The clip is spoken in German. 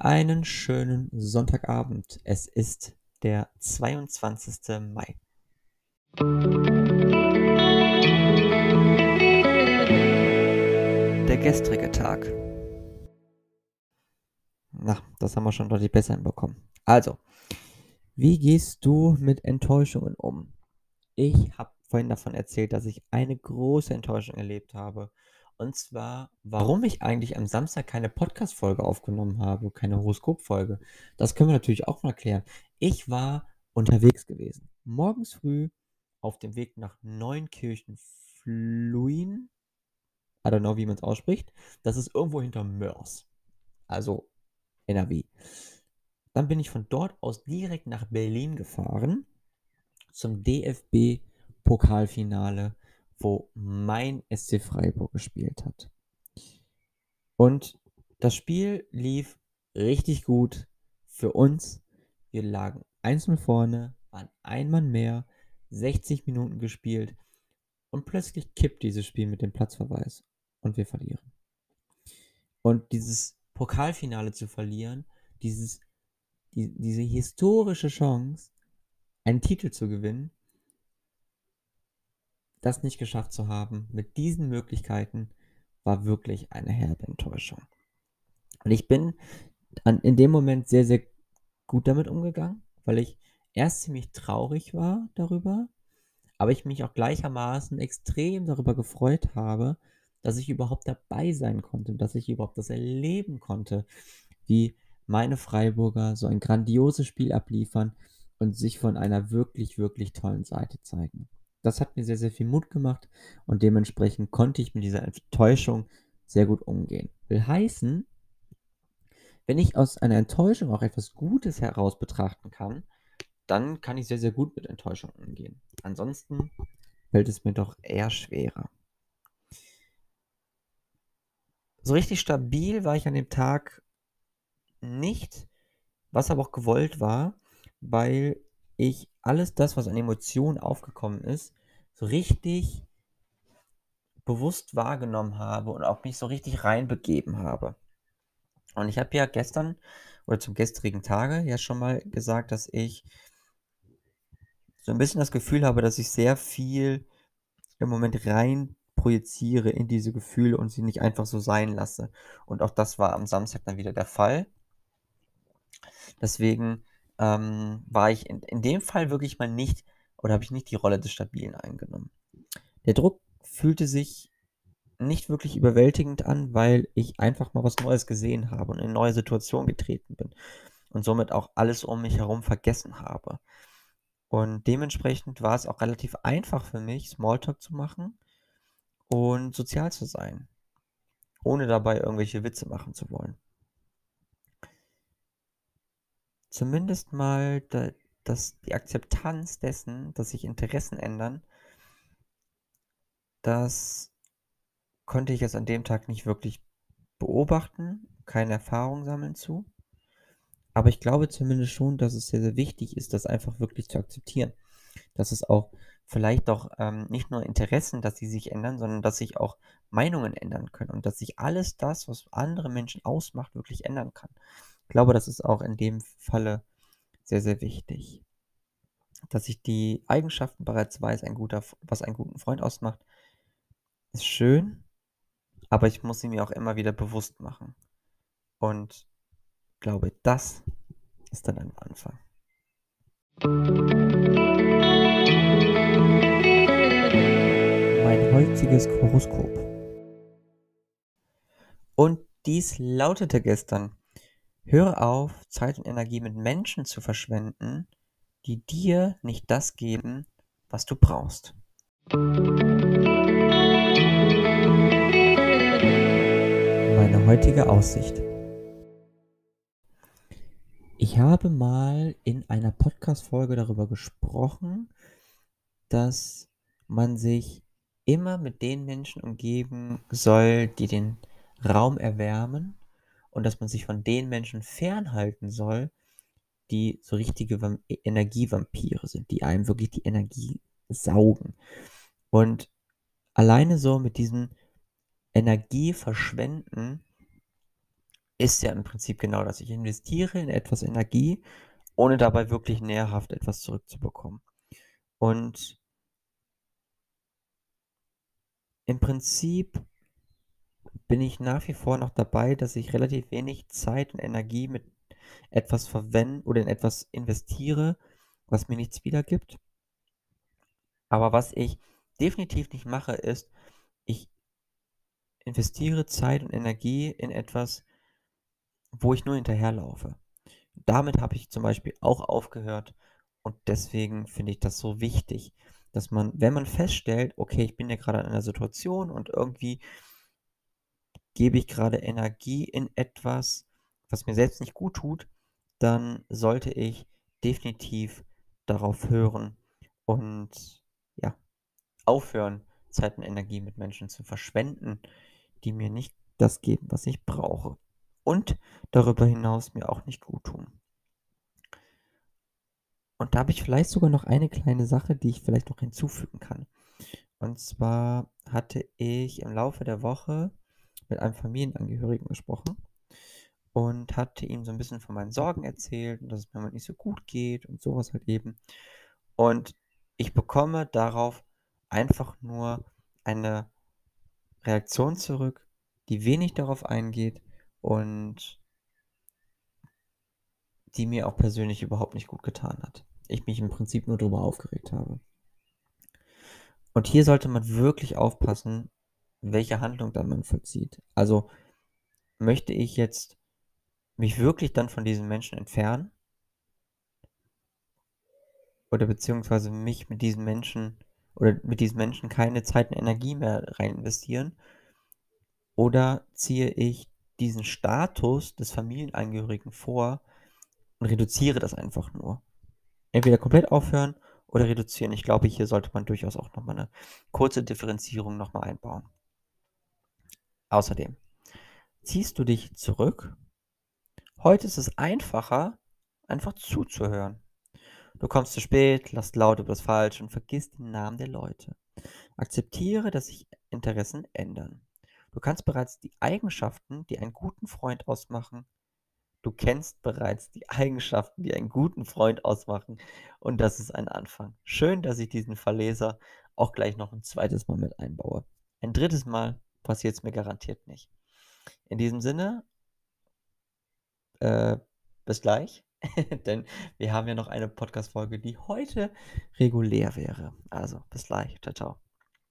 Einen schönen Sonntagabend. Es ist der 22. Mai. Der gestrige Tag. Na, das haben wir schon deutlich besser hinbekommen. Also, wie gehst du mit Enttäuschungen um? Ich habe vorhin davon erzählt, dass ich eine große Enttäuschung erlebt habe. Und zwar, warum ich eigentlich am Samstag keine Podcast-Folge aufgenommen habe, keine Horoskop-Folge. Das können wir natürlich auch mal klären. Ich war unterwegs gewesen. Morgens früh auf dem Weg nach Neunkirchen-Fluin. I don't know, wie man es ausspricht. Das ist irgendwo hinter Mörs. Also NRW. Dann bin ich von dort aus direkt nach Berlin gefahren zum DFB-Pokalfinale wo mein SC Freiburg gespielt hat. Und das Spiel lief richtig gut für uns. Wir lagen 1-0 vorne, waren ein Mann mehr, 60 Minuten gespielt und plötzlich kippt dieses Spiel mit dem Platzverweis und wir verlieren. Und dieses Pokalfinale zu verlieren, dieses, die, diese historische Chance, einen Titel zu gewinnen, das nicht geschafft zu haben mit diesen Möglichkeiten war wirklich eine herbe Enttäuschung. Und ich bin an, in dem Moment sehr, sehr gut damit umgegangen, weil ich erst ziemlich traurig war darüber, aber ich mich auch gleichermaßen extrem darüber gefreut habe, dass ich überhaupt dabei sein konnte, dass ich überhaupt das erleben konnte, wie meine Freiburger so ein grandioses Spiel abliefern und sich von einer wirklich, wirklich tollen Seite zeigen. Das hat mir sehr, sehr viel Mut gemacht und dementsprechend konnte ich mit dieser Enttäuschung sehr gut umgehen. Will heißen, wenn ich aus einer Enttäuschung auch etwas Gutes heraus betrachten kann, dann kann ich sehr, sehr gut mit Enttäuschung umgehen. Ansonsten fällt es mir doch eher schwerer. So richtig stabil war ich an dem Tag nicht, was aber auch gewollt war, weil ich alles das, was an Emotionen aufgekommen ist, so richtig bewusst wahrgenommen habe und auch mich so richtig reinbegeben habe. Und ich habe ja gestern oder zum gestrigen Tage ja schon mal gesagt, dass ich so ein bisschen das Gefühl habe, dass ich sehr viel im Moment rein projiziere in diese Gefühle und sie nicht einfach so sein lasse. Und auch das war am Samstag dann wieder der Fall. Deswegen ähm, war ich in, in dem Fall wirklich mal nicht oder habe ich nicht die Rolle des Stabilen eingenommen. Der Druck fühlte sich nicht wirklich überwältigend an, weil ich einfach mal was Neues gesehen habe und in neue Situation getreten bin und somit auch alles um mich herum vergessen habe. Und dementsprechend war es auch relativ einfach für mich, Smalltalk zu machen und sozial zu sein, ohne dabei irgendwelche Witze machen zu wollen zumindest mal da, dass die Akzeptanz dessen, dass sich Interessen ändern, das konnte ich jetzt an dem Tag nicht wirklich beobachten, keine Erfahrung sammeln zu. Aber ich glaube zumindest schon, dass es sehr, sehr wichtig ist, das einfach wirklich zu akzeptieren. Dass es auch vielleicht doch ähm, nicht nur Interessen, dass sie sich ändern, sondern dass sich auch Meinungen ändern können und dass sich alles das, was andere Menschen ausmacht, wirklich ändern kann. Ich glaube, das ist auch in dem Falle sehr, sehr wichtig. Dass ich die Eigenschaften bereits weiß, ein guter, was einen guten Freund ausmacht, ist schön, aber ich muss sie mir auch immer wieder bewusst machen. Und glaube, das ist dann ein Anfang. Mein heutiges Horoskop. Und dies lautete gestern. Höre auf, Zeit und Energie mit Menschen zu verschwenden, die dir nicht das geben, was du brauchst. Meine heutige Aussicht. Ich habe mal in einer Podcast-Folge darüber gesprochen, dass man sich immer mit den Menschen umgeben soll, die den Raum erwärmen und dass man sich von den Menschen fernhalten soll, die so richtige Vam e-, Energievampire sind, die einem wirklich die Energie saugen. Und alleine so mit diesem Energieverschwenden ist ja im Prinzip genau das. Ich investiere in etwas Energie, ohne dabei wirklich nährhaft etwas zurückzubekommen. Und im Prinzip bin ich nach wie vor noch dabei, dass ich relativ wenig Zeit und Energie mit etwas verwende oder in etwas investiere, was mir nichts wiedergibt. Aber was ich definitiv nicht mache, ist, ich investiere Zeit und Energie in etwas, wo ich nur hinterherlaufe. Damit habe ich zum Beispiel auch aufgehört und deswegen finde ich das so wichtig, dass man, wenn man feststellt, okay, ich bin ja gerade in einer Situation und irgendwie gebe ich gerade Energie in etwas, was mir selbst nicht gut tut, dann sollte ich definitiv darauf hören und ja, aufhören, Zeit und Energie mit Menschen zu verschwenden, die mir nicht das geben, was ich brauche. Und darüber hinaus mir auch nicht gut tun. Und da habe ich vielleicht sogar noch eine kleine Sache, die ich vielleicht noch hinzufügen kann. Und zwar hatte ich im Laufe der Woche mit einem Familienangehörigen gesprochen und hatte ihm so ein bisschen von meinen Sorgen erzählt und dass es mir nicht so gut geht und sowas halt eben. Und ich bekomme darauf einfach nur eine Reaktion zurück, die wenig darauf eingeht und die mir auch persönlich überhaupt nicht gut getan hat. Ich mich im Prinzip nur darüber aufgeregt habe. Und hier sollte man wirklich aufpassen, welche Handlung dann man vollzieht. Also möchte ich jetzt mich wirklich dann von diesen Menschen entfernen? Oder beziehungsweise mich mit diesen Menschen oder mit diesen Menschen keine Zeit und Energie mehr rein investieren? Oder ziehe ich diesen Status des Familienangehörigen vor und reduziere das einfach nur? Entweder komplett aufhören oder reduzieren. Ich glaube, hier sollte man durchaus auch nochmal eine kurze Differenzierung nochmal einbauen. Außerdem, ziehst du dich zurück? Heute ist es einfacher, einfach zuzuhören. Du kommst zu spät, lachst laut über das Falsche und vergisst den Namen der Leute. Akzeptiere, dass sich Interessen ändern. Du kannst bereits die Eigenschaften, die einen guten Freund ausmachen, du kennst bereits die Eigenschaften, die einen guten Freund ausmachen und das ist ein Anfang. Schön, dass ich diesen Verleser auch gleich noch ein zweites Mal mit einbaue. Ein drittes Mal passiert es mir garantiert nicht. In diesem Sinne, äh, bis gleich, denn wir haben ja noch eine Podcast-Folge, die heute regulär wäre. Also, bis gleich. Ciao, ciao.